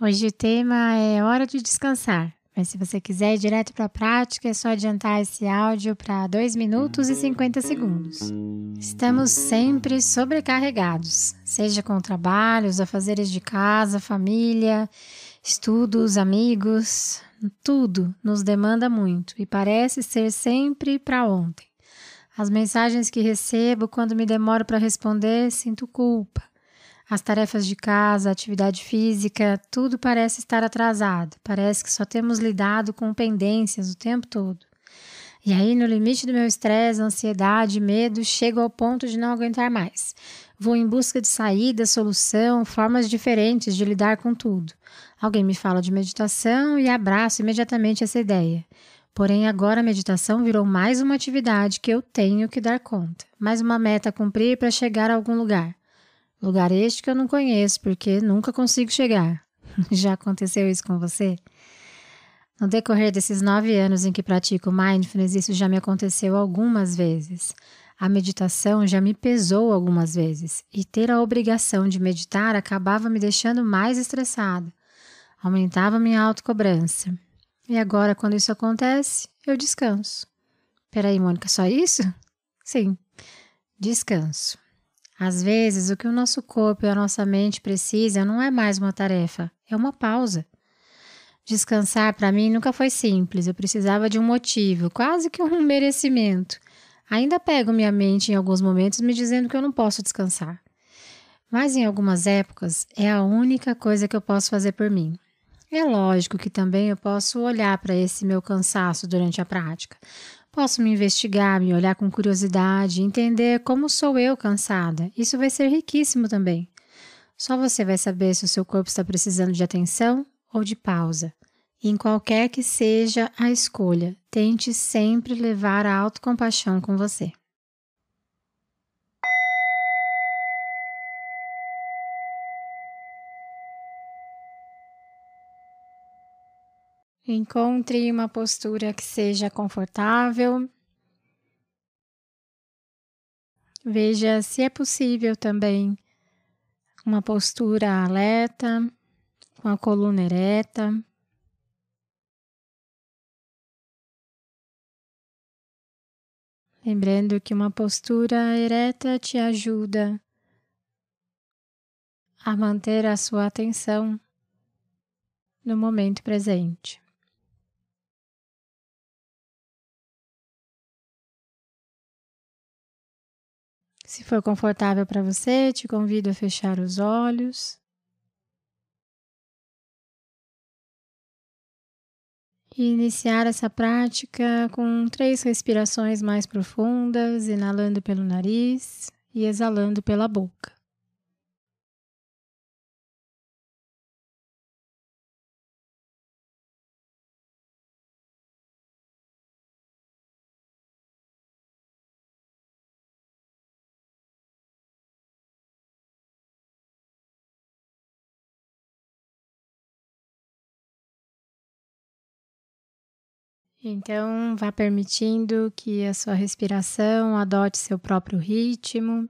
Hoje o tema é hora de descansar, mas se você quiser ir direto para a prática, é só adiantar esse áudio para 2 minutos e 50 segundos. Estamos sempre sobrecarregados, seja com trabalhos, afazeres de casa, família, estudos, amigos, tudo nos demanda muito e parece ser sempre para ontem. As mensagens que recebo quando me demoro para responder, sinto culpa. As tarefas de casa, atividade física, tudo parece estar atrasado. Parece que só temos lidado com pendências o tempo todo. E aí, no limite do meu estresse, ansiedade, medo, chego ao ponto de não aguentar mais. Vou em busca de saída, solução, formas diferentes de lidar com tudo. Alguém me fala de meditação e abraço imediatamente essa ideia. Porém, agora a meditação virou mais uma atividade que eu tenho que dar conta, mais uma meta a cumprir para chegar a algum lugar. Lugar este que eu não conheço, porque nunca consigo chegar. Já aconteceu isso com você? No decorrer desses nove anos em que pratico mindfulness, isso já me aconteceu algumas vezes. A meditação já me pesou algumas vezes, e ter a obrigação de meditar acabava me deixando mais estressada, aumentava minha autocobrança. E agora, quando isso acontece, eu descanso. Peraí, Mônica, só isso? Sim, descanso. Às vezes, o que o nosso corpo e a nossa mente precisam não é mais uma tarefa, é uma pausa. Descansar para mim nunca foi simples, eu precisava de um motivo, quase que um merecimento. Ainda pego minha mente em alguns momentos me dizendo que eu não posso descansar. Mas em algumas épocas é a única coisa que eu posso fazer por mim. É lógico que também eu posso olhar para esse meu cansaço durante a prática, Posso me investigar, me olhar com curiosidade, entender como sou eu cansada. Isso vai ser riquíssimo também. Só você vai saber se o seu corpo está precisando de atenção ou de pausa. em qualquer que seja a escolha, tente sempre levar a autocompaixão com você. Encontre uma postura que seja confortável. Veja se é possível também uma postura alerta, com a coluna ereta. Lembrando que uma postura ereta te ajuda a manter a sua atenção no momento presente. Se for confortável para você, te convido a fechar os olhos. E iniciar essa prática com três respirações mais profundas, inalando pelo nariz e exalando pela boca. Então, vá permitindo que a sua respiração adote seu próprio ritmo,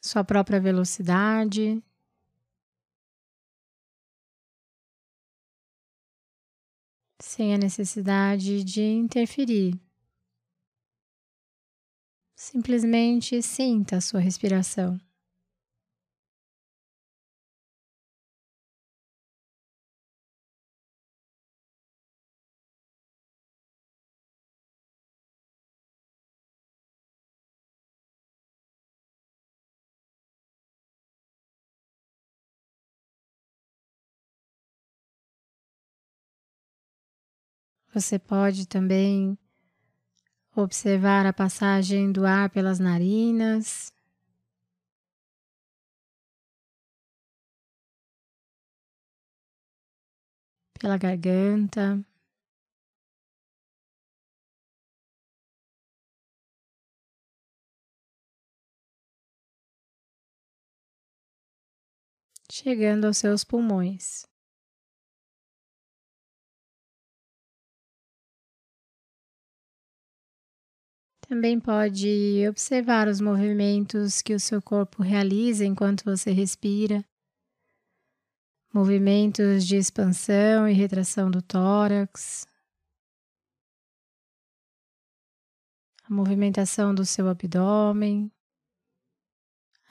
sua própria velocidade. Sem a necessidade de interferir. Simplesmente sinta a sua respiração. Você pode também observar a passagem do ar pelas narinas. pela garganta. Chegando aos seus pulmões. Também pode observar os movimentos que o seu corpo realiza enquanto você respira. Movimentos de expansão e retração do tórax. A movimentação do seu abdômen.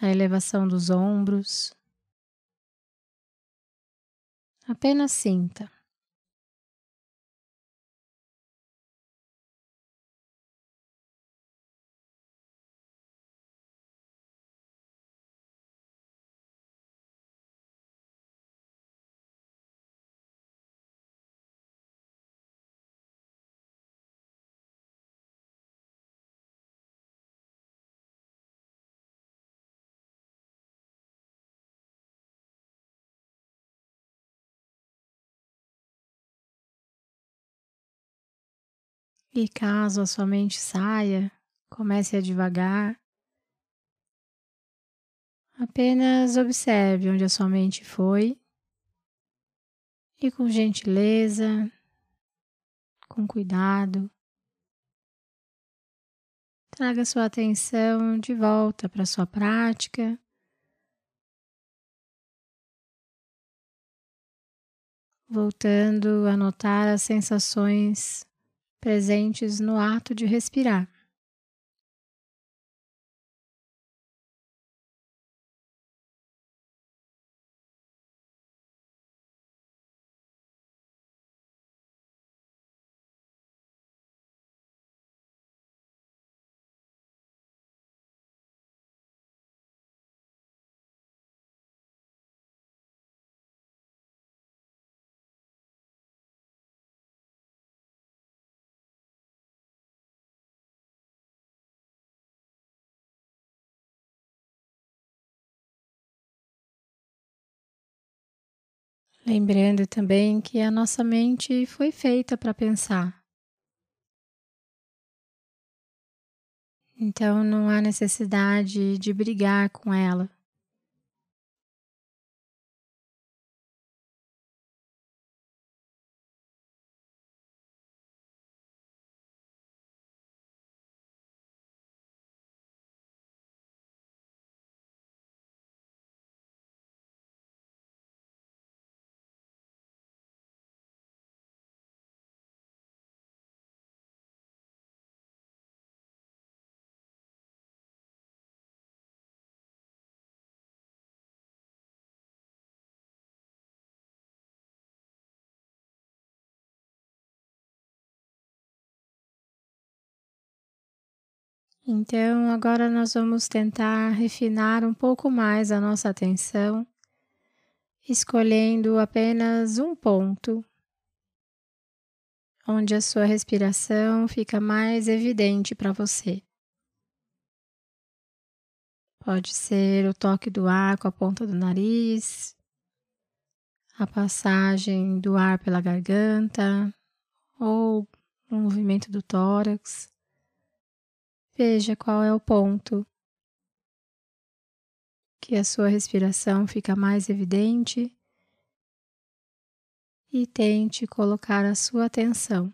A elevação dos ombros. Apenas sinta. E caso a sua mente saia, comece a devagar. Apenas observe onde a sua mente foi e, com gentileza, com cuidado, traga sua atenção de volta para sua prática. Voltando a notar as sensações presentes no ato de respirar. Lembrando também que a nossa mente foi feita para pensar. Então não há necessidade de brigar com ela. Então, agora nós vamos tentar refinar um pouco mais a nossa atenção, escolhendo apenas um ponto onde a sua respiração fica mais evidente para você. Pode ser o toque do ar com a ponta do nariz, a passagem do ar pela garganta ou o movimento do tórax. Veja qual é o ponto que a sua respiração fica mais evidente e tente colocar a sua atenção.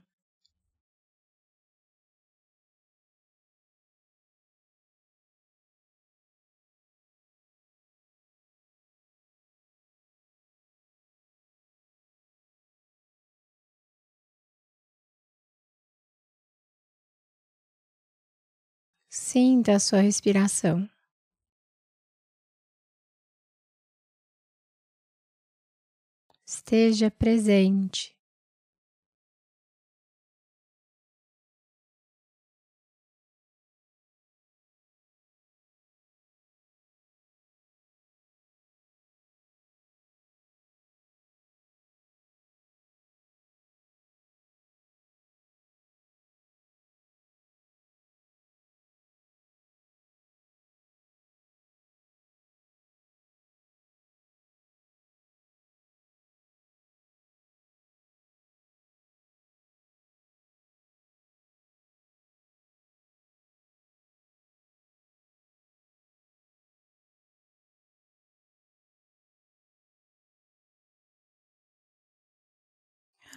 Sinta a sua respiração. Esteja presente.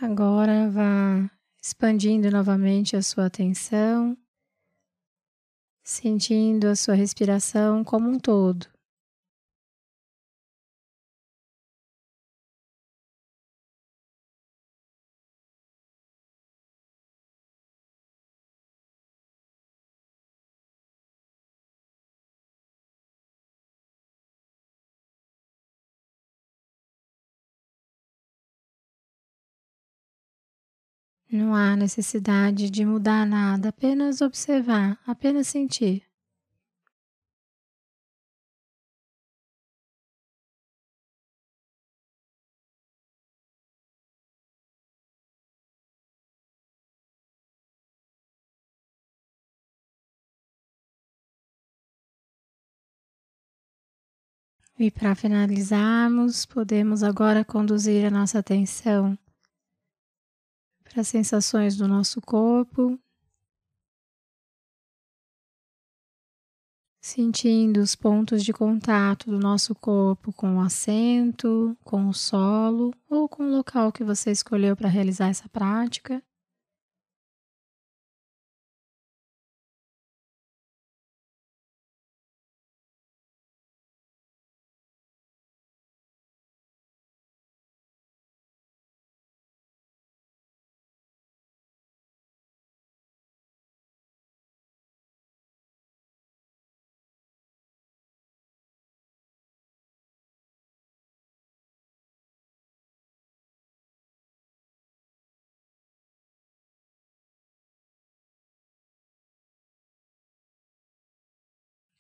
Agora vá expandindo novamente a sua atenção, sentindo a sua respiração como um todo. Não há necessidade de mudar nada, apenas observar, apenas sentir. E para finalizarmos, podemos agora conduzir a nossa atenção para as sensações do nosso corpo, sentindo os pontos de contato do nosso corpo com o assento, com o solo ou com o local que você escolheu para realizar essa prática.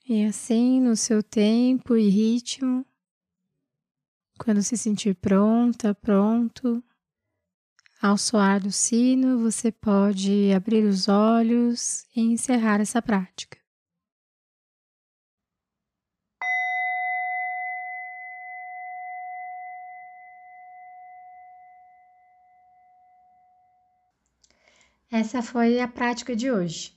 E assim, no seu tempo e ritmo, quando se sentir pronta, pronto, ao soar do sino, você pode abrir os olhos e encerrar essa prática. Essa foi a prática de hoje.